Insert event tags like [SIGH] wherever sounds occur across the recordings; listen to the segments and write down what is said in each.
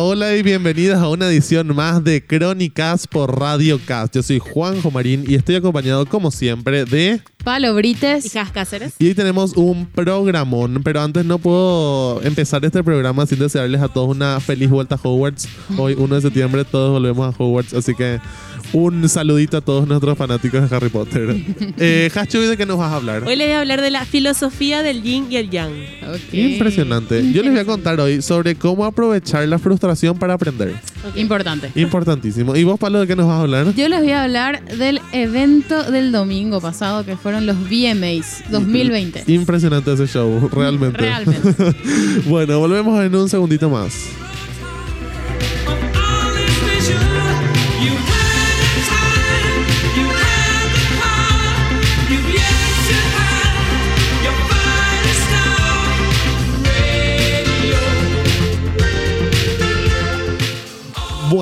hola y bienvenidas a una edición más de Crónicas por Radio Cast. Yo soy Juanjo Marín y estoy acompañado como siempre de... Palo Brites. Y Jas Cáceres. Y hoy tenemos un programón, pero antes no puedo empezar este programa sin desearles a todos una feliz vuelta a Hogwarts. Hoy 1 de septiembre todos volvemos a Hogwarts, así que un saludito a todos nuestros fanáticos de Harry Potter. [LAUGHS] eh, Hachu, ¿de qué nos vas a hablar? Hoy les voy a hablar de la filosofía del yin y el yang. Ok. Impresionante. Yo les voy a contar hoy sobre cómo aprovechar la frustración para aprender. Importante. Importantísimo. ¿Y vos, Palo, de qué nos vas a hablar? Yo les voy a hablar del evento del domingo pasado que fueron los VMAs 2020. Impresionante ese show, realmente. Realmente. [LAUGHS] bueno, volvemos en un segundito más.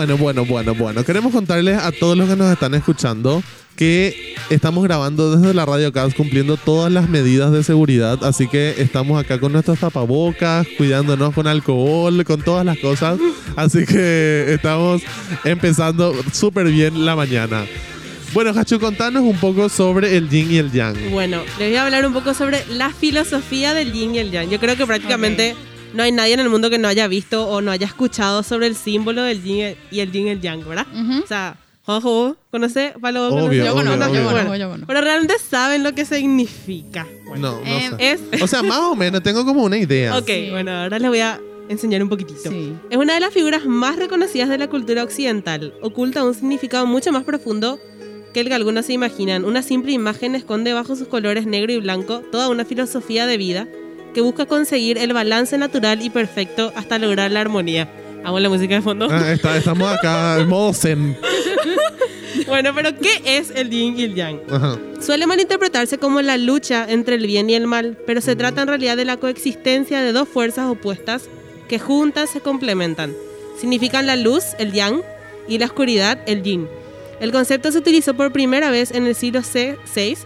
Bueno, bueno, bueno, bueno. Queremos contarles a todos los que nos están escuchando que estamos grabando desde la Radio Cast cumpliendo todas las medidas de seguridad, así que estamos acá con nuestros tapabocas, cuidándonos con alcohol, con todas las cosas, así que estamos empezando súper bien la mañana. Bueno, Hachu, contanos un poco sobre el yin y el yang. Bueno, les voy a hablar un poco sobre la filosofía del yin y el yang. Yo creo que prácticamente no hay nadie en el mundo que no haya visto o no haya escuchado sobre el símbolo del yin y el yin y el yang, ¿verdad? Ujú. O sea, Jojo, ¿conoce? Palo, Obvio, ¿conoce? Yo conozco, obvio, yo obvio. conozco, yo conozco. Pero realmente saben lo que significa. Bueno, No, no Eh, sé. es... O sea, más o menos, tengo como una idea. Ok, bueno, ahora les voy a enseñar un poquitito. Sí. Es una de las figuras más reconocidas de la cultura occidental. Oculta un significado mucho más profundo que el que algunos se imaginan. Una simple imagen esconde bajo sus colores negro y blanco toda una filosofía de vida que busca conseguir el balance natural y perfecto hasta lograr la armonía. Amo la música de fondo. Ah, está- estamos acá en modo zen. [LAUGHS] Bueno, pero ¿qué es el yin y el yang? Ajá. Suele malinterpretarse como la lucha entre el bien y el mal, pero se trata en realidad de la coexistencia de dos fuerzas opuestas que juntas se complementan. Significan la luz, el yang, y la oscuridad, el yin. El concepto se utilizó por primera vez en el siglo VI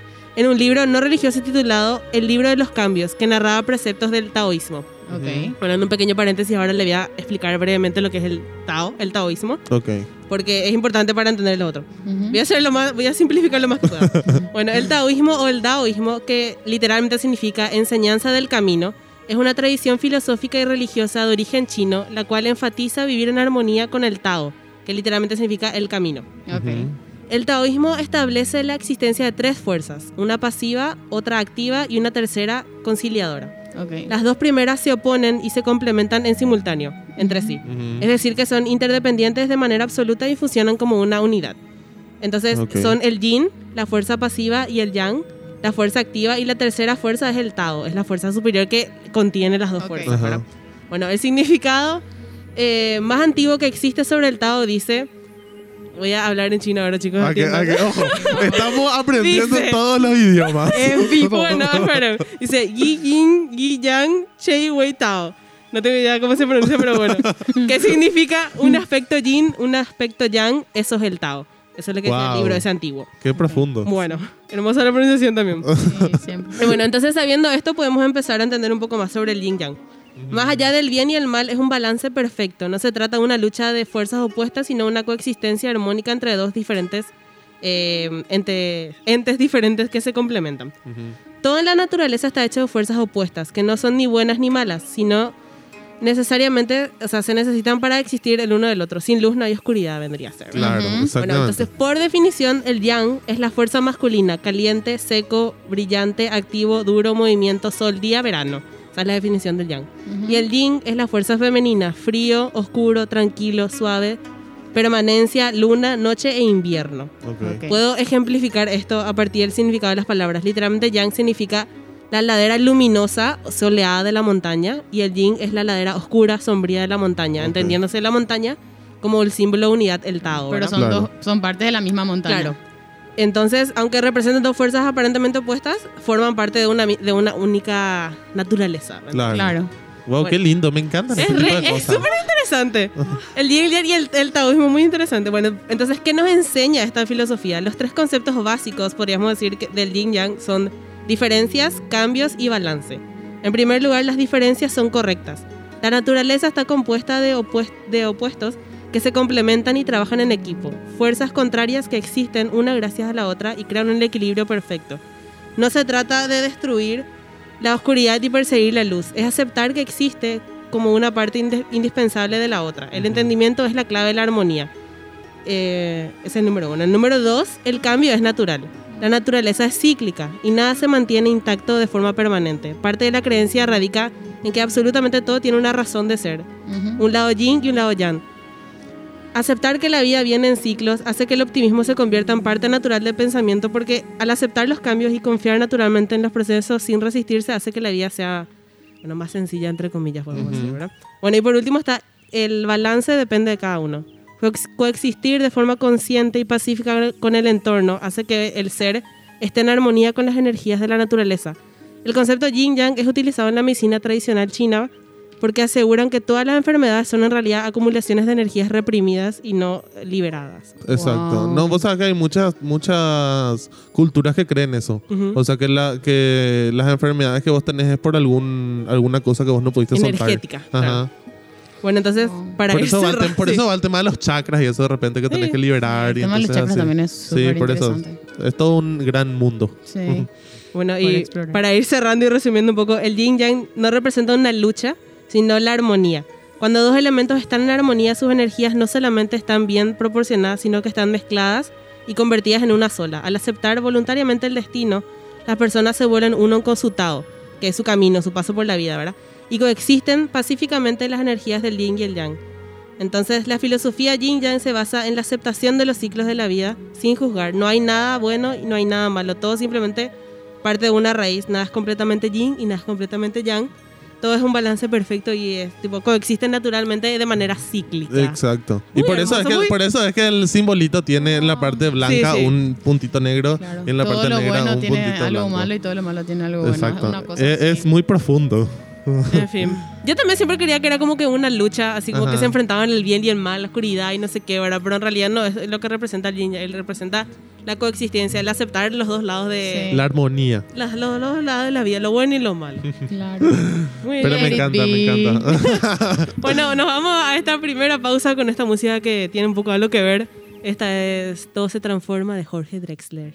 en un libro no religioso titulado El libro de los cambios, que narraba preceptos del taoísmo. Ok. Bueno, en un pequeño paréntesis ahora le voy a explicar brevemente lo que es el tao, el taoísmo, Ok. porque es importante para entender lo otro. Ujú. Voy a hacer lo más, voy a simplificar lo más que pueda. [LAUGHS] bueno, el taoísmo o el daoísmo, que literalmente significa enseñanza del camino, es una tradición filosófica y religiosa de origen chino, la cual enfatiza vivir en armonía con el Tao, que literalmente significa el camino. Ok. El taoísmo establece la existencia de tres fuerzas, una pasiva, otra activa y una tercera conciliadora. Las dos primeras se oponen y se complementan en simultáneo entre sí. Es decir, que son interdependientes de manera absoluta y funcionan como una unidad. Entonces, son el yin, la fuerza pasiva, y el yang, la fuerza activa, y la tercera fuerza es el tao, es la fuerza superior que contiene las dos fuerzas. Bueno, el significado eh, más antiguo que existe sobre el tao dice... Voy a hablar en chino ahora, chicos. Que- entiendan. ojo, estamos [LAUGHS] aprendiendo Dice- todos los idiomas. En [LAUGHS] vivo, bueno, espera. Dice Yi Yin, Yi Yang, Chei Wei Tao. No tengo idea cómo se pronuncia, pero bueno. [LAUGHS] ¿Qué significa un aspecto yin, un aspecto yang? Eso es el Tao. Eso es lo que dice Wow. el libro ese antiguo. Qué profundo. Bueno, hermosa la pronunciación también. Sí, siempre. Bueno, entonces sabiendo esto podemos empezar a entender un poco más sobre el yin yang. Más allá del bien y el mal es un balance perfecto. No se trata de una lucha de fuerzas opuestas, sino una coexistencia armónica entre dos diferentes eh, ente- entes diferentes que se complementan. Todo en la naturaleza está hecho de fuerzas opuestas, que no son ni buenas ni malas, sino necesariamente, o sea, se necesitan para existir el uno del otro. Sin luz no hay oscuridad, vendría a ser. Claro, Ujú. Bueno, exactamente. entonces, por definición, el yang es la fuerza masculina, caliente, seco, brillante, activo, duro, movimiento, sol, día, verano. Esa es la definición del yang. Y el yin es la fuerza femenina, frío, oscuro, tranquilo, suave, permanencia, luna, noche e invierno. Ok. Ok. Puedo ejemplificar esto a partir del significado de las palabras. Literalmente yang significa la ladera luminosa, soleada de la montaña, y el yin es la ladera oscura, sombría de la montaña, Ok. entendiéndose la montaña como el símbolo de unidad, el Tao. Pero son, Claro. dos, son partes de la misma montaña. Claro. Entonces, aunque representan dos fuerzas aparentemente opuestas, forman parte de una, de una única naturaleza. Claro. Claro. Wow, qué lindo, me encanta Es súper interesante. El yin y el yang y el, taoísmo muy interesante. Bueno, entonces, ¿qué nos enseña esta filosofía? Los tres conceptos básicos, podríamos decir, que del yin yang son diferencias, cambios y balance. En primer lugar, las diferencias son correctas. La naturaleza está compuesta de, de opuestos que se complementan y trabajan en equipo, fuerzas contrarias que existen una gracias a la otra y crean un equilibrio perfecto. No se trata de destruir la oscuridad y perseguir la luz, es aceptar que existe como una parte inde- indispensable de la otra. El entendimiento es la clave de la armonía. Eh, ese es el número uno. El número dos, el cambio es natural. La naturaleza es cíclica y nada se mantiene intacto de forma permanente. Parte de la creencia radica en que absolutamente todo tiene una razón de ser. Ujú. Un lado yin y un lado yang. Aceptar que la vida viene en ciclos hace que el optimismo se convierta en parte natural del pensamiento porque al aceptar los cambios y confiar naturalmente en los procesos sin resistirse hace que la vida sea bueno, más sencilla, entre comillas, podemos decir, ¿verdad? Bueno, y por último está el balance depende de cada uno. Coex- Coexistir de forma consciente y pacífica con el entorno hace que el ser esté en armonía con las energías de la naturaleza. El concepto yin-yang es utilizado en la medicina tradicional china porque aseguran que todas las enfermedades son en realidad acumulaciones de energías reprimidas y no liberadas. Exacto. Wow. No, vos sabés que hay muchas, muchas culturas que creen eso. O sea, que, la, que las enfermedades que vos tenés es por algún, alguna cosa que vos no pudiste soltar. Energética, Ajá. claro. Bueno, entonces, para Por, ir eso va, por [LAUGHS] sí. eso va el tema de los chakras y eso de repente que tenés Sí. que liberar. El y tema de los chakras así. también es Sí, súper por eso. Es todo un gran mundo. Sí. [LAUGHS] Bueno, y para ir cerrando y resumiendo un poco, el yin yang no representa una lucha, sino la armonía. Cuando dos elementos están en armonía, sus energías no solamente están bien proporcionadas, sino que están mezcladas y convertidas en una sola. Al aceptar voluntariamente el destino, las personas se vuelven uno con su Tao, que es su camino, su paso por la vida, ¿verdad? Y coexisten pacíficamente las energías del yin y el yang. Entonces, la filosofía yin yang se basa en la aceptación de los ciclos de la vida sin juzgar. No hay nada bueno y no hay nada malo. Todo simplemente parte de una raíz. Nada es completamente yin y nada es completamente yang. Todo es un balance perfecto y es, tipo, coexisten naturalmente de manera cíclica. Exacto. Y por eso, es que, muy- por eso es que el simbolito tiene en la parte blanca Sí, sí. un puntito negro Claro. y en la todo parte lo negra bueno un tiene puntito algo blanco. malo y todo lo malo tiene algo bueno. Exacto. Una cosa es, así. es muy profundo. [LAUGHS] En fin. Yo también siempre creía que era como que una lucha, así como Ajá. que se enfrentaban el bien y el mal, la oscuridad y no sé qué, ¿verdad? Pero en realidad no, es lo que representa el yin. Él representa la coexistencia, el aceptar los dos lados de... Sí. La armonía. las- los, los dos lados de la vida, lo bueno y lo malo. [LAUGHS] Claro. [LAUGHS] Muy Pero bien. me encanta, me be. encanta. Bueno, nos vamos a esta primera pausa con esta música que tiene un poco algo que ver. Esta es Todo se transforma de Jorge Drexler.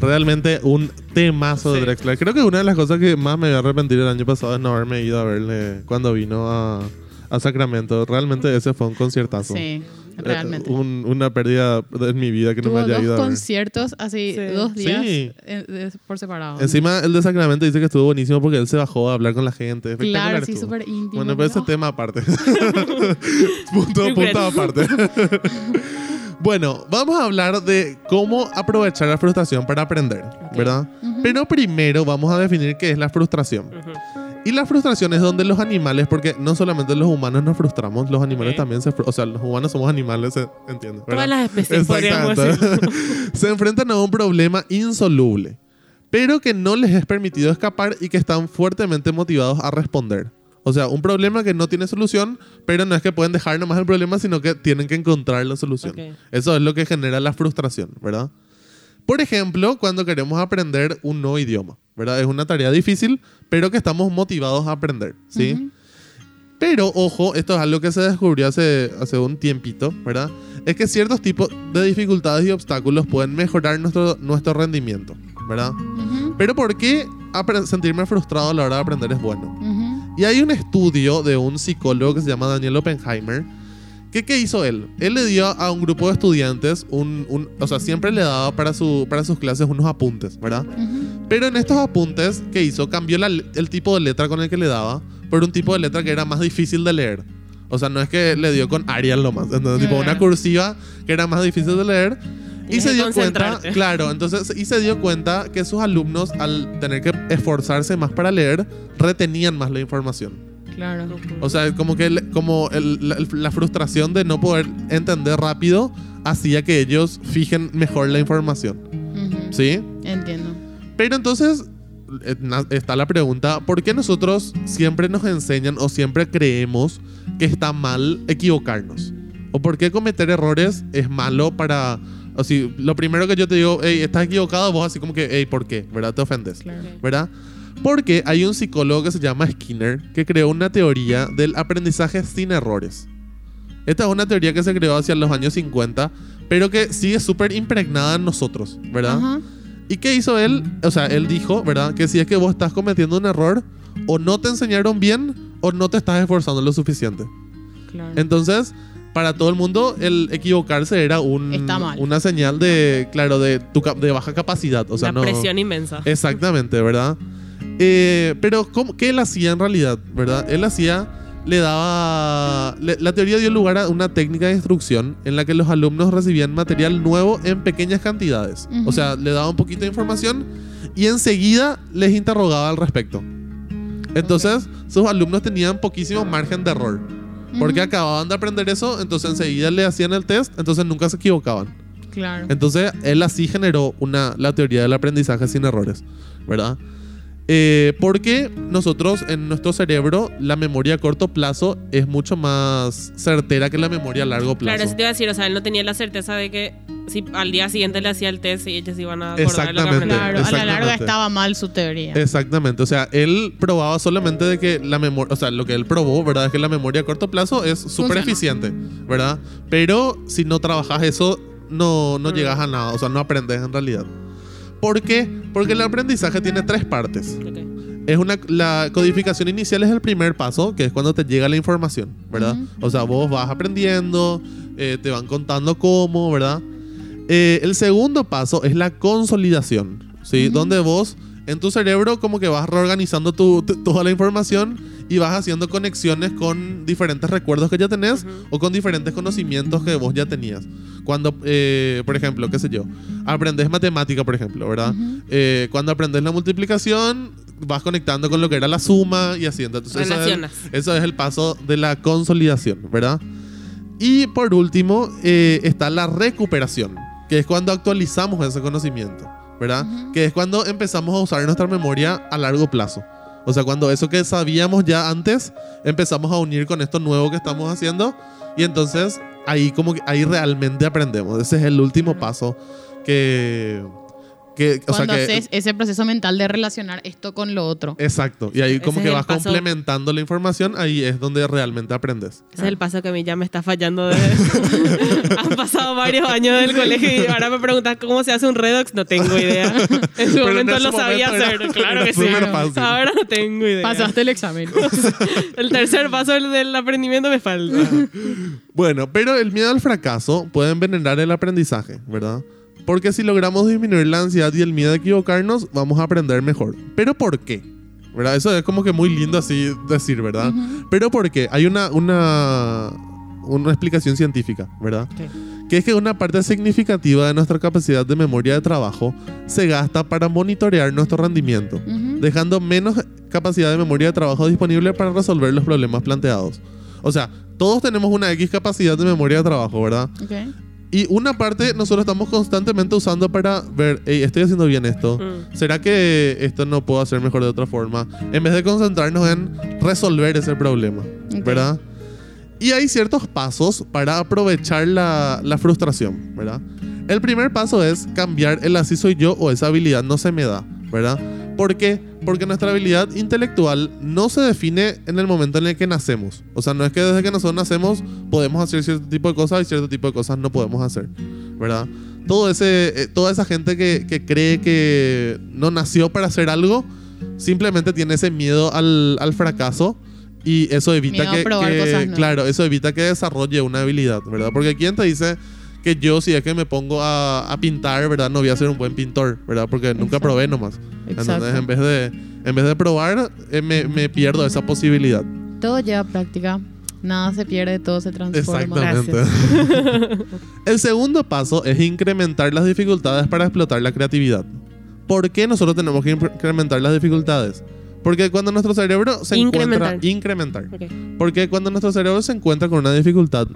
Realmente un temazo de. Drexler. Creo que una de las cosas que más me voy a arrepentir el año pasado es no haberme ido a verle cuando vino a, a Sacramento. Realmente ese fue un conciertazo. Sí, Eh, realmente. un- una pérdida en mi vida que no Tuvo me haya dos ido a ver. conciertos así, Sí. dos días Sí. eh, de- por separado. Encima, el de Sacramento dice que estuvo buenísimo porque él se bajó a hablar con la gente. Claro, sí, súper íntimo. Bueno, pero ese tema aparte. [LAUGHS] [LAUGHS] punto, punto aparte. [LAUGHS] bueno, vamos a hablar de cómo aprovechar la frustración para aprender, ¿verdad? Pero primero vamos a definir qué es la frustración. Y la frustración es donde los animales, porque no solamente los humanos nos frustramos, los animales también se... fru- O sea, los humanos somos animales, se entiende. Todas las especies, Exactamente. [LAUGHS] se enfrentan a un problema insoluble, pero que no les es permitido escapar y que están fuertemente motivados a responder. O sea, un problema que no tiene solución, pero no es que pueden dejar nomás el problema, sino que tienen que encontrar la solución. Eso es lo que genera la frustración, ¿verdad? Por ejemplo, cuando queremos aprender un nuevo idioma, ¿verdad? Es una tarea difícil, pero que estamos motivados a aprender, ¿sí? Pero, ojo, esto es algo que se descubrió hace, hace un tiempito, ¿verdad? Es que ciertos tipos de dificultades y obstáculos pueden mejorar nuestro, nuestro rendimiento, ¿verdad? Pero ¿por qué sentirme frustrado a la hora de aprender es bueno? Ujú. Y hay un estudio de un psicólogo que se llama Daniel Oppenheimer. que ¿Qué hizo él? Él le dio a un grupo de estudiantes un, un- o sea, siempre le daba para, su, para sus clases unos apuntes, ¿verdad? Ujú. Pero en estos apuntes, ¿qué hizo? Cambió la- el tipo de letra con el que le daba por un tipo de letra que era más difícil de leer. O sea, no es que le dio con Arial nomás. Entonces, tipo una cursiva que era más difícil de leer. Y se dio cuenta, [LAUGHS] claro, entonces, y se dio cuenta que sus alumnos, al tener que esforzarse más para leer, retenían más la información. Claro. O sea, como que el- como el- la, la frustración de no poder entender rápido hacía que ellos fijen mejor la información. ¿Sí? Entiendo. Pero entonces eh, está la pregunta, ¿por qué nosotros siempre nos enseñan o siempre creemos que está mal equivocarnos? ¿O por qué cometer errores es malo para... O si lo primero que yo te digo, hey, estás equivocado, vos así como que, hey, ¿por qué? ¿Verdad? Te ofendes. Claro. ¿Verdad? Porque hay un psicólogo que se llama Skinner que creó una teoría del aprendizaje sin errores. Esta es una teoría que se creó hacia los años 50, pero que sigue súper impregnada en nosotros, ¿verdad? ¿Y qué hizo él? O sea, él dijo, ¿verdad? Que si es que vos estás cometiendo un error, o no te enseñaron bien, o no te estás esforzando lo suficiente. Claro. Entonces, para todo el mundo, el equivocarse era un, una señal de, claro, de, tu, cap- de baja capacidad. O sea, Una no, presión inmensa. Exactamente, ¿verdad? Eh, pero, ¿cómo, ¿qué él hacía en realidad? ¿Verdad? Él hacía, le daba... le- la teoría dio lugar a una técnica de instrucción en la que los alumnos recibían material nuevo en pequeñas cantidades. O sea, le daba un poquito de información y enseguida les interrogaba al respecto. Entonces, sus alumnos tenían poquísimo margen de error. Porque Ujú. acababan de aprender eso, entonces enseguida le hacían el test, entonces nunca se equivocaban. Claro. Entonces, él así generó una, la teoría del aprendizaje sin errores, ¿verdad? Eh, porque nosotros en nuestro cerebro la memoria a corto plazo es mucho más certera que la memoria a largo plazo. Claro, eso te iba a decir, o sea, él no tenía la certeza de que si al día siguiente le hacía el test y ellos iban a acordar de lo que Exactamente. Claro, a la larga Exactamente. estaba mal su teoría. Exactamente, o sea, él probaba solamente de que la memoria, o sea, lo que él probó, ¿verdad? Es que la memoria a corto plazo es súper eficiente, ¿verdad? Pero si no trabajas eso, no, no Mm. llegas a nada, o sea, no aprendes en realidad. ¿Por qué? Porque el aprendizaje tiene tres partes. Es una, la codificación inicial es el primer paso, que es cuando te llega la información, ¿verdad? O sea, vos vas aprendiendo, eh, te van contando cómo, ¿verdad? Eh, el segundo paso es la consolidación, ¿sí? Donde vos en tu cerebro como que vas reorganizando tu- toda la información y vas haciendo conexiones con diferentes recuerdos que ya tenés Ujú. o con diferentes conocimientos que vos ya tenías. Cuando, eh, por ejemplo, qué sé yo, aprendes matemática, por ejemplo, ¿verdad? Eh, cuando aprendes la multiplicación, vas conectando con lo que era la suma y así. Entonces, eso es, eso es el paso de la consolidación, ¿verdad? Y por último, eh, está la recuperación, que es cuando actualizamos ese conocimiento, ¿verdad? Ujú. Que es cuando empezamos a usar nuestra memoria a largo plazo. O sea, cuando eso que sabíamos ya antes, empezamos a unir con esto nuevo que estamos haciendo. Y entonces ahí como que ahí realmente aprendemos. Ese es el último paso que... que o sea Cuando que, haces ese proceso mental de relacionar esto con lo otro. Exacto. Y ahí Ese como es que vas paso- complementando la información, ahí es donde realmente aprendes. Ese es el paso que a mí ya me está fallando. De... [LAUGHS] [LAUGHS] Han pasado varios años del colegio y ahora me preguntas cómo se hace un redox. No tengo idea. [LAUGHS] En su Pero en momento ese lo sabía momento era- hacer. Claro era que sí. súper fácil. Ahora no tengo idea. Pasaste el examen. [LAUGHS] El tercer paso del, del aprendimiento me falta. Bueno, pero el miedo al fracaso puede envenenar el aprendizaje, ¿verdad? Porque si logramos disminuir la ansiedad y el miedo a equivocarnos, vamos a aprender mejor. ¿Pero por qué? ¿Verdad? Eso es como que muy lindo así decir, ¿verdad? Pero ¿por qué? Hay una, una, una explicación científica, ¿verdad? Que es que una parte significativa de nuestra capacidad de memoria de trabajo se gasta para monitorear nuestro rendimiento, dejando menos capacidad de memoria de trabajo disponible para resolver los problemas planteados. O sea, todos tenemos una X capacidad de memoria de trabajo, ¿verdad? Ok. Y una parte nosotros estamos constantemente usando para ver, hey, estoy haciendo bien esto. Mm. ¿Será que esto no puedo hacer mejor de otra forma? En vez de concentrarnos en resolver ese problema. ¿verdad? Y hay ciertos pasos para aprovechar la, la frustración, ¿verdad? El primer paso es cambiar el así soy yo o esa habilidad no se me da, ¿verdad? ¿Por qué? Porque nuestra habilidad intelectual no se define en el momento en el que nacemos. O sea, no es que desde que nosotros nacemos podemos hacer cierto tipo de cosas y cierto tipo de cosas no podemos hacer, ¿verdad? Todo ese, eh, toda esa gente que, que cree que no nació para hacer algo, simplemente tiene ese miedo al, al fracaso Y eso evita que, que- claro, eso evita que desarrolle una habilidad, ¿verdad? Porque quién te dice que yo si es que me pongo a, a pintar, ¿verdad? No voy a ser un buen pintor, ¿verdad? Porque nunca Exacto. probé nomás. Exacto. Entonces, en vez de, en vez de probar, eh, me, me pierdo esa posibilidad. Todo lleva práctica. Nada se pierde, todo se transforma. Exactamente. [LAUGHS] El segundo paso es incrementar las dificultades para explotar la creatividad. ¿Por qué nosotros tenemos que incrementar las dificultades? Porque cuando nuestro cerebro se Incrementar. encuentra... Incrementar. Ok. Porque cuando nuestro cerebro se encuentra con una dificultad,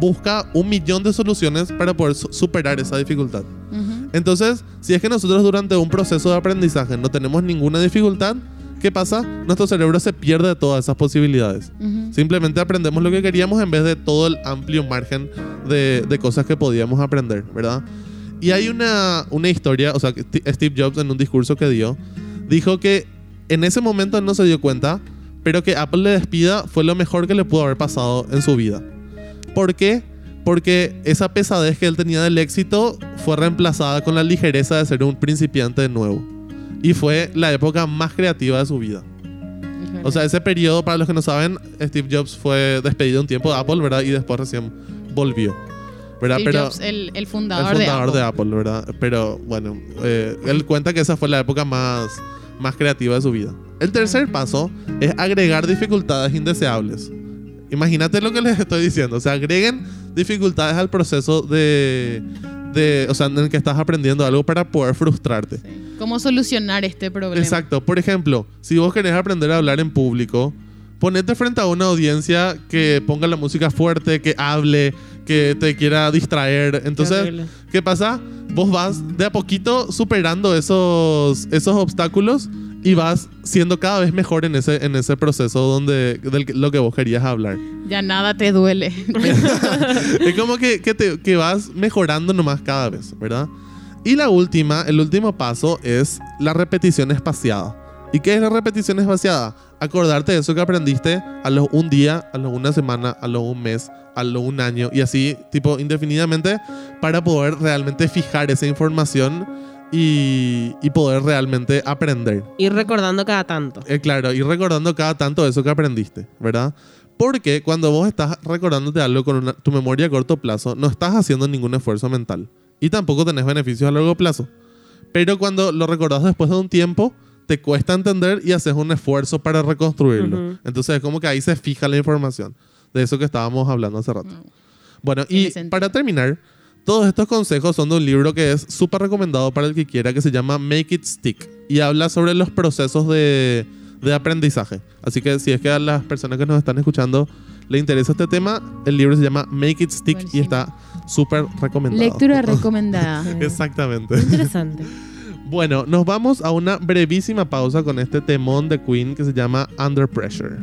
busca un millón de soluciones para poder su- superar esa dificultad. Ujú. Entonces, si es que nosotros durante un proceso de aprendizaje no tenemos ninguna dificultad, ¿qué pasa? Nuestro cerebro se pierde de todas esas posibilidades. Ujú. Simplemente aprendemos lo que queríamos en vez de todo el amplio margen de, de cosas que podíamos aprender, ¿verdad? Y hay una, una historia, o sea, Steve Jobs en un discurso que dio, dijo que en ese momento él no se dio cuenta, pero que Apple le despida fue lo mejor que le pudo haber pasado en su vida. ¿Por qué? Porque esa pesadez que él tenía del éxito fue reemplazada con la ligereza de ser un principiante de nuevo. Y fue la época más creativa de su vida. O sea, ese periodo, para los que no saben, Steve Jobs fue despedido un tiempo de Apple, ¿verdad? Y después recién volvió. ¿Verdad? Steve Pero Jobs, el, el el fundador, de. Apple, ¿verdad? Pero bueno, eh, él cuenta que esa fue la época más, más creativa de su vida. El tercer paso es agregar dificultades indeseables. Imagínate lo que les estoy diciendo. O sea, agreguen dificultades al proceso de, de, o sea, en el que estás aprendiendo algo para poder frustrarte. Sí. ¿Cómo solucionar este problema? Exacto. Por ejemplo, si vos querés aprender a hablar en público, ponete frente a una audiencia que ponga la música fuerte, que hable, que te quiera distraer. Entonces. ¿qué pasa? Vos vas de a poquito superando esos, esos obstáculos y vas siendo cada vez mejor en ese, en ese proceso donde del lo que vos querías hablar. Ya nada te duele. [LAUGHS] es como que, que, te- que vas mejorando nomás cada vez, ¿verdad? Y la última, el último paso es la repetición espaciada. ¿Y qué es la repetición espaciada? Acordarte de eso que aprendiste a los un día, a los una semana, a los un mes, a los un año y así, tipo, indefinidamente, para poder realmente fijar esa información y, y poder realmente aprender. Ir recordando cada tanto. Eh, claro, y recordando cada tanto eso que aprendiste, ¿verdad? Porque cuando vos estás recordándote algo con una- tu memoria a corto plazo, no estás haciendo ningún esfuerzo mental. Y tampoco tenés beneficios a largo plazo. Pero cuando lo recordás después de un tiempo, te cuesta entender y haces un esfuerzo para reconstruirlo. Ujú. Entonces es como que ahí se fija la información. De eso que estábamos hablando hace rato. Bueno, Tiene y sentido. para terminar, todos estos consejos son de un libro que es súper recomendado para el que quiera, que se llama Make It Stick. Y habla sobre los procesos de, de aprendizaje. Así que si es que a las personas que nos están escuchando le interesa este tema, el libro se llama Make It Stick y Buenísimo. está súper recomendado. Lectura [LAUGHS] recomendada. Exactamente. Interesante. [LAUGHS] Bueno, nos vamos a una brevísima pausa con este temón de Queen que se llama Under Pressure.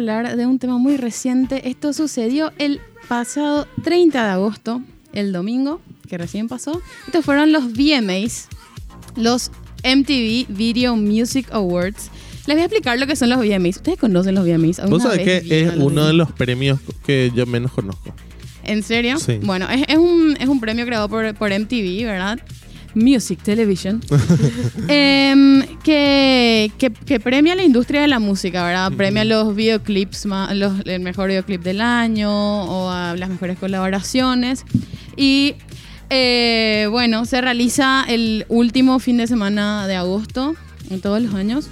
Hablar de un tema muy reciente. Esto sucedió el pasado 30 de agosto, el domingo, que recién pasó. Estos fueron los VMAs, los MTV Video Music Awards. Les voy a explicar lo que son los VMAs. ¿Ustedes conocen los VMAs? Vos ¿Alguna sabés que es uno de los premios que yo menos conozco. ¿En serio? Sí. Bueno, es, es un, es un premio creado por, por MTV, ¿verdad? Music Television, [LAUGHS] em, que, que, que premia la industria de la música, ¿verdad? Premia los videoclips, los, el mejor videoclip del año o a las mejores colaboraciones. Y eh, bueno, se realiza el último fin de semana de agosto en todos los años.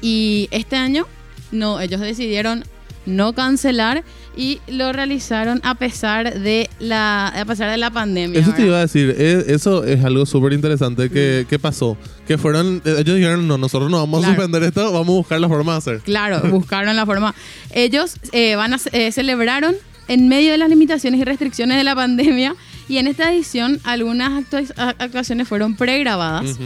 Y este año, no, ellos decidieron no cancelar y lo realizaron a pesar de la, a pesar de la pandemia. Eso te ¿verdad? iba a decir, eh, eso es algo súper interesante que, que pasó. Que fueron, eh, ellos dijeron, no, nosotros no vamos a Claro. suspender esto, vamos a buscar la forma de hacer. Claro, [LAUGHS] buscaron la forma. Ellos eh, van a eh, celebraron en medio de las limitaciones y restricciones de la pandemia y en esta edición algunas actua- a- actuaciones fueron pregrabadas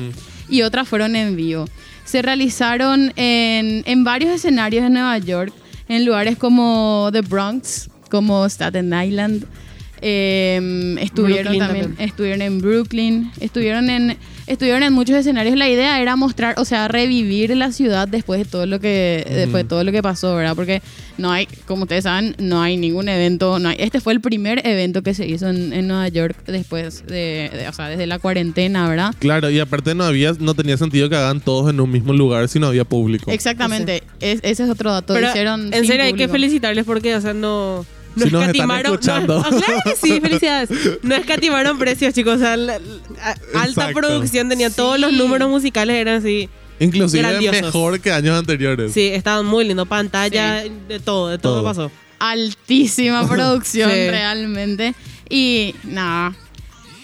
y otras fueron en vivo. Se realizaron en, en varios escenarios de Nueva York, en lugares como The Bronx, como Staten Island. Eh, estuvieron Brooklyn también, también. estuvieron en Brooklyn, estuvieron en, estuvieron en muchos escenarios. La idea era mostrar, o sea, revivir la ciudad después de todo lo que, después de todo lo que pasó, ¿verdad? Porque no hay, como ustedes saben, no hay ningún evento, no hay, este fue el primer evento que se hizo en, en Nueva York después de, de- o sea, desde la cuarentena, ¿verdad? Claro, y aparte no había, no tenía sentido que hagan todos en un mismo lugar si no había público. Exactamente, es- ese es otro dato. Pero Hicieron en serio hay que felicitarles porque, o sea, no... No Si nos están escatimaron. escuchando. No, [LAUGHS] claro que sí, felicidades. No escatimaron precios, chicos. O sea, la- la- a- alta producción tenía todos los números musicales eran así. Inclusive grandiosos. mejor que años anteriores. Sí, estaban muy lindos. Pantalla, Sí. de todo, de todo, Todo. pasó. altísima [LAUGHS] producción Sí. realmente. Y nada,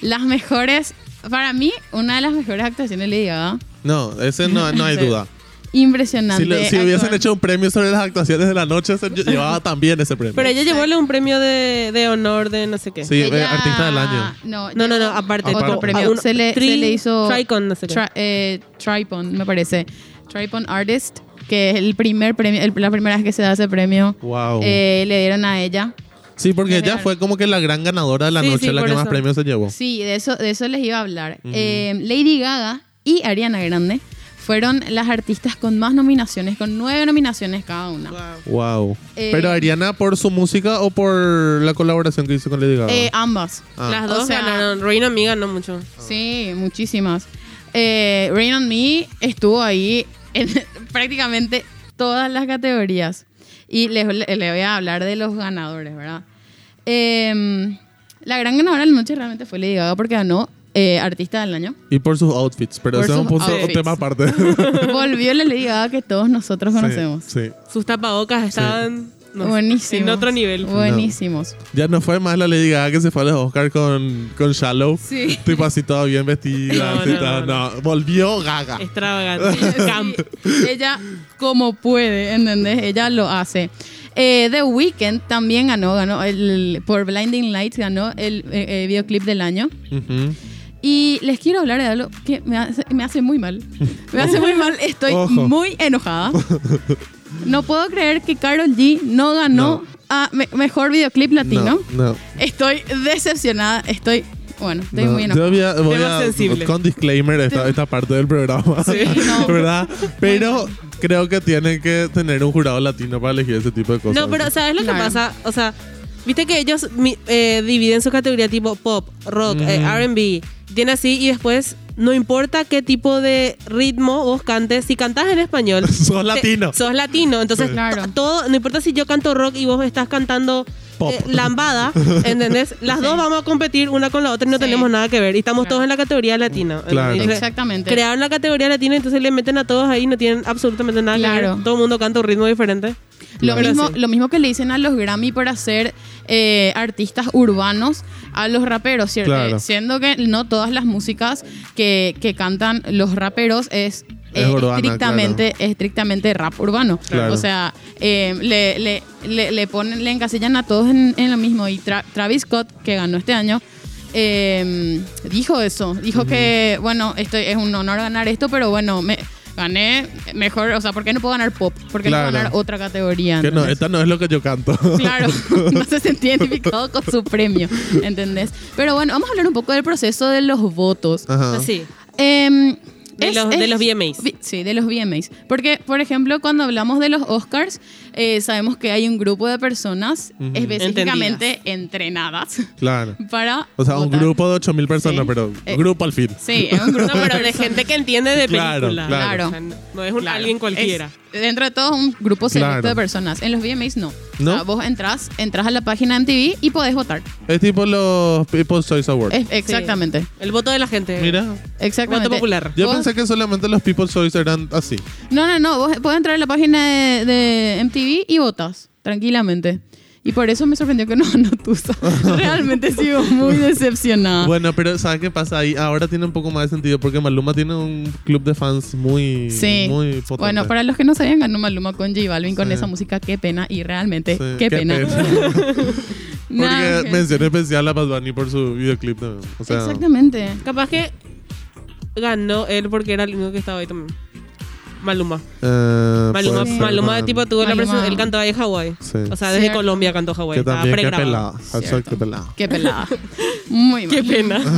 las mejores, para mí, una de las mejores actuaciones Lady Gaga. No, ese no, no hay Sí. duda. Impresionante. Si, hubiesen hecho un premio sobre las actuaciones de la noche, se [LAUGHS] llevaba también ese premio. Pero ella llevóle un premio de, de honor de no sé qué. Sí, eh, Ella- artista del año. No, No, no, aparte. Otro Aparte. premio. Un- se, le, tri- se le hizo. Tricon, no sé qué. Tri- eh, Tripon, me parece. Tripon Artist, que es el primer premio, el- la primera vez que se da ese premio. Wow. eh, le dieron a ella. sí, porque ella fue como que la gran ganadora de la Sí, noche, sí, la que más premios se llevó. Sí, de eso, de eso les iba a hablar. Eh, Lady Gaga y Ariana Grande fueron las artistas con más nominaciones, con nueve nominaciones cada una. Wow. Eh, Pero Ariana por su música o por la colaboración que hizo con Lady Gaga. Eh, ambas. Ah. Las O dos sea- ganaron. Reina Amiga no mucho. Sí, muchísimas. Eh, Rain on Me estuvo ahí en [LAUGHS] prácticamente todas las categorías. Y les, le, le voy a hablar de los ganadores, ¿verdad? Eh, la gran ganadora de la noche realmente fue Lady Gaga porque ganó eh, Artista del Año. y por sus outfits, pero Por ese es un sus punto- outfits. tema aparte. [LAUGHS] Volvió la Lady Gaga que todos nosotros conocemos. Sí, sí. Sus tapabocas estaban no sé, Buenísimos. en otro nivel. Buenísimos. Ya no fue más la Lady Gaga que se fue a los Oscars con, con Shallow. Sí. [LAUGHS] Tipo así toda bien vestida. No, así no, toda- no, no, volvió Gaga. Extravagante. [LAUGHS] Camp. Sí, ella como puede, ¿entendés? Ella lo hace. Eh, The Weeknd también ganó, ganó el, por Blinding Lights, ganó el eh, eh, videoclip del año. Ujú. Y les quiero hablar de algo que me hace, me hace muy mal. Me hace muy mal, estoy Ojo. muy enojada. No puedo creer que Carol G no ganó No. a me- mejor videoclip latino. No, no. Estoy decepcionada, estoy, bueno, estoy no. muy Yo enojada. voy a, voy Tema a- sensible. con disclaimer esta, esta parte del programa. Sí, no. [LAUGHS] ¿Verdad? Pero creo que tienen que tener un jurado latino para elegir ese tipo de cosas. No, pero ¿sabes lo que Claro. pasa? O sea, viste que ellos mi- eh, dividen su categoría tipo pop, rock, eh. RB. Tiene así y después no importa qué tipo de ritmo vos cantes, si cantás en español. [LAUGHS] Sos te- latino. sos latino. Entonces, Sí. Claro. to- todo, no importa si yo canto rock y vos estás cantando Pop. eh, lambada, [LAUGHS] ¿entendés? Las Sí. dos vamos a competir una con la otra y no Sí. tenemos nada que ver. Y estamos Claro. todos en la categoría latina. Claro. Entonces, Exactamente. Crearon la categoría latina, entonces le meten a todos ahí, no tienen absolutamente nada que Claro. ver. Todo el mundo canta un ritmo diferente. Lo Pero mismo, sí. lo mismo que le dicen a los Grammy por hacer eh, artistas urbanos a los raperos, ¿cierto? Claro. Eh, siendo que no todas las músicas que, que cantan los raperos es, Es eh, urbana, estrictamente, estrictamente rap urbano. Claro. O sea, eh, le, le, le, le ponen, le encasillan a todos en, en lo mismo. Y Tra- Travis Scott, que ganó este año, eh, dijo eso. Dijo que, bueno, esto es un honor ganar esto, pero bueno, me gané mejor. O sea, ¿por qué no puedo ganar pop? ¿Por qué no puedo ganar otra categoría? Que no, esta no es lo que yo canto. Claro, [LAUGHS] no se sentía identificado con su premio, ¿entendés? Pero bueno, vamos a hablar un poco del proceso de los votos. Ajá. Así. Em, De los- de los VMAs. Sí, de los VMAs. Porque, por ejemplo, cuando hablamos de los Oscars, eh, sabemos que hay un grupo de personas específicamente entrenadas Claro. para. O sea, un votar. grupo de 8000 personas, Sí. pero Eh, grupo al fin. Sí, es un grupo No, pero de [LAUGHS] gente que entiende de Claro, película. claro. O sea, no es un Claro. alguien cualquiera. Es, dentro de todo, un grupo selecto Claro. de personas. En los VMAs no. ¿No? O sea, vos entras, entras a la página de MTV y podés votar. Es tipo los People's Choice Awards. Es- exactamente. El voto de la gente. Mira, Exactamente. Voto popular. yo Vos- pensé que solamente los People's Choice eran así. No, no, no. Vos podés entrar a la página de, de MTV y votas tranquilamente. Y por eso me sorprendió que no [LAUGHS] ganó Tusa. Realmente sigo muy decepcionada. Bueno, pero ¿sabes qué pasa ahí? Ahora tiene un poco más de sentido porque Maluma tiene un club de fans muy, Sí. muy potente. Bueno, para los que no sabían, ganó Maluma con J Balvin con Sí. esa música. Qué pena. Y realmente, Sí, qué, pena. [LAUGHS] [LAUGHS] Nada, Porque que- mención especial a Bad Bunny por su videoclip también. O sea, Exactamente. Capaz que ganó él porque era el único que estaba ahí también. Maluma. eh, Maluma, ser, Maluma man. tipo tuvo la Maluma. presión. Él cantaba en Hawái. Sí. O sea, desde Cierto. Colombia cantó Hawái. Que también, qué pelada. Qué pelada. Qué pelada. Muy [LAUGHS] mal. Qué pena. [LAUGHS]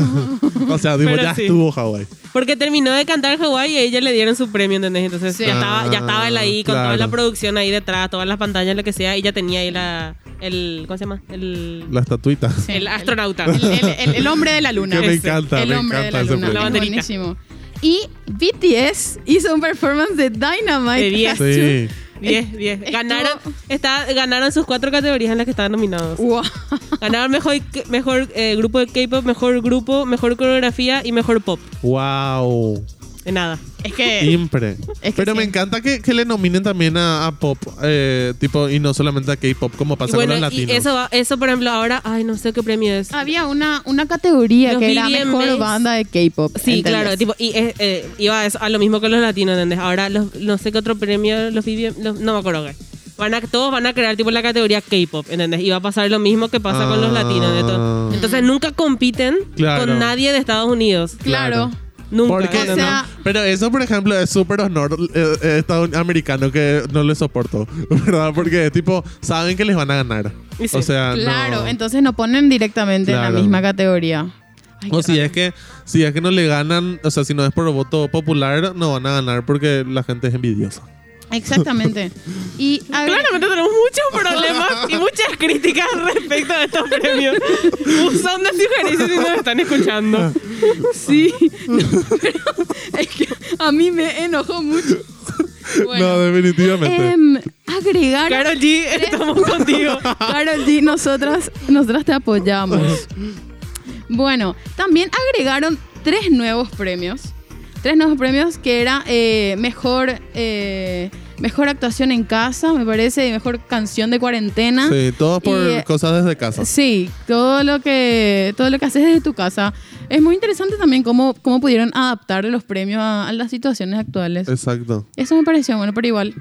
O sea, digo, ya sí. estuvo Hawaii. Porque terminó de cantar Hawái y a ella le dieron su premio, ¿entendés? Entonces Sí. ya, estaba, ya estaba él ahí con toda la producción ahí detrás, todas las pantallas, lo que sea, y ya tenía ahí la. El, ¿Cómo se llama? El, La estatuita. Sí, el astronauta. El, el- el- el hombre de la luna. Que me encanta, el me hombre de la ese luna. La buenísimo. Y BTS hizo un performance de Dynamite. De 10. Sí. 10, 10. Estuvo- Ganaron, está, ganaron sus cuatro categorías en las que estaban nominados. Wow. Ganaron mejor, mejor eh, grupo de K-pop, mejor grupo, mejor coreografía y mejor pop. Wow. De nada. Es que. Impre. que Pero me encanta que, que le nominen también a, a pop, eh, tipo, y no solamente a K-pop, como Y pasa bueno, con los y latinos. eso, va- eso, por ejemplo, ahora, ay, no sé qué premio es. Había una, una categoría Los que era BBMs. mejor banda de K-pop. Sí, ¿entendés? claro, tipo, y eh, eh, iba a, eso, a lo mismo que los latinos, ¿entendés? Ahora los, no sé qué otro premio, los, BBM, los- no me acuerdo qué. Van a, todos van a crear tipo la categoría K-pop, ¿entendés? Y va a pasar lo mismo que pasa con los Ah. latinos. de todo. Entonces nunca compiten Claro. con nadie de Estados Unidos. Claro. Nunca. Porque, O sea- pero eso, por ejemplo, es súper honor eh, eh, estadounidense que no le soporto, [LAUGHS] ¿verdad? Porque, tipo, saben que les van a ganar. Y sí. O sea, Claro, no. entonces no ponen directamente en Claro. la misma categoría. Ay, O qué si raro. es que si es que no le ganan, o sea, si no es por voto popular, no van a ganar porque la gente es envidiosa. Exactamente. Y a ver, Claramente tenemos muchos problemas [LAUGHS] y muchas críticas respecto a estos premios. Usando sugerencias si nos están escuchando. sí, no, pero es que a mí me enojó mucho. Bueno, no, definitivamente. em, agregar Carol G, estamos contigo. Carol G, nosotras, nosotras te apoyamos. Bueno, también agregaron tres nuevos premios. Tres nuevos premios que era eh, mejor, eh, mejor actuación en casa, me parece, y mejor canción de cuarentena. sí, todo por Y, eh, cosas desde casa. Sí, todo lo que todo lo que haces desde tu casa. Es muy interesante también cómo, cómo pudieron adaptar los premios a, a las situaciones actuales. Exacto. Eso me pareció bueno, pero igual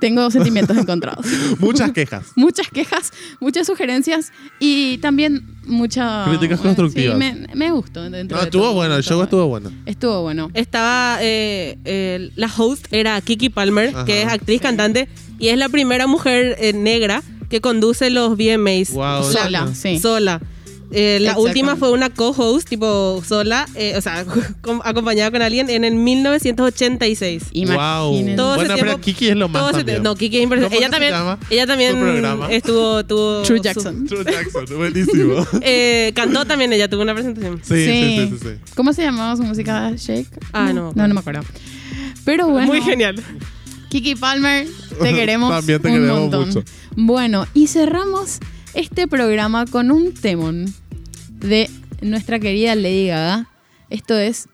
tengo sentimientos encontrados. [LAUGHS] Muchas quejas. muchas quejas, muchas sugerencias y también mucha... Críticas sí, constructivas. me, me gustó. dentro No, de estuvo todo, bueno, el show estuvo bueno. Estuvo bueno. Estaba, eh, eh, la host era Kiki Palmer, Ajá. que es actriz, cantante, y es la primera mujer eh, negra que conduce los VMAs Wow, Sola, sí. sola. Eh, la última fue una co-host, tipo sola, eh, o sea, [LAUGHS] com- acompañada con alguien en el 1986. Imagínense. Todo ese Bueno, pero tiempo- Kiki es lo más también. no, Kiki es impresionante. ¿Cómo Ella también, ella también estuvo, tuvo True su- Jackson. True Jackson, buenísimo. [LAUGHS] eh, cantó también, ella tuvo una presentación. Sí, sí, sí, sí. sí. ¿Cómo se llamaba su música? Shake. Ah, no. No, no me acuerdo. Pero bueno. Muy genial. Kiki Palmer, te [LAUGHS] queremos También te un queremos montón. mucho. Bueno, y cerramos este programa con un temón de nuestra querida Lady Gaga. Esto es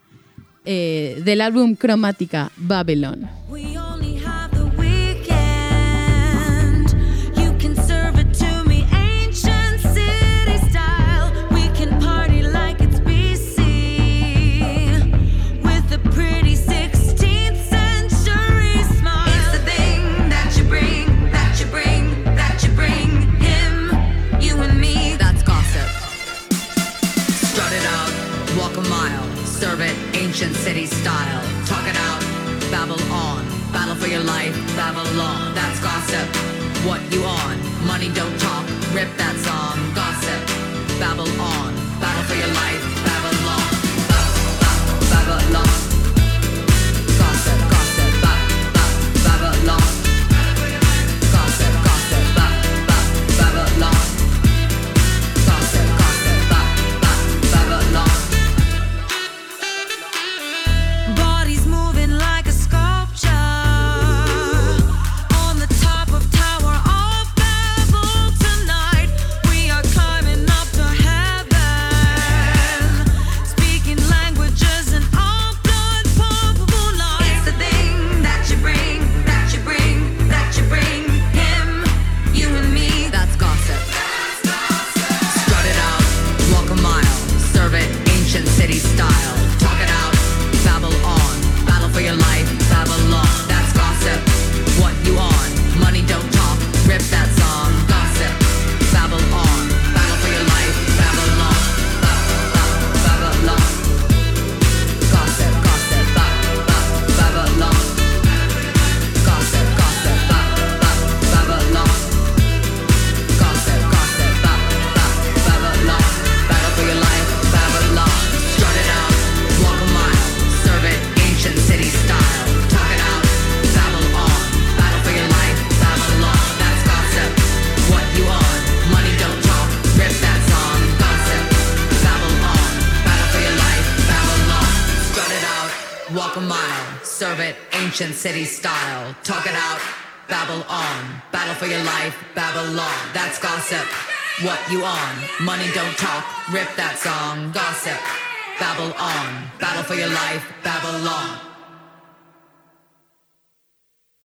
eh, del álbum Cromática Babylon. Ancient city style. Talk it out, babble on, battle for your life, Babylon. That's gossip. What you on? Money don't talk, rip that song. Gossip, babble on, battle for your life, ancient city style. Talk it out, babble on. Battle for your life, Babylon. That's gossip. What you on? Money don't talk. Rip that song. Gossip. Babble on. Battle for your life, Babylon.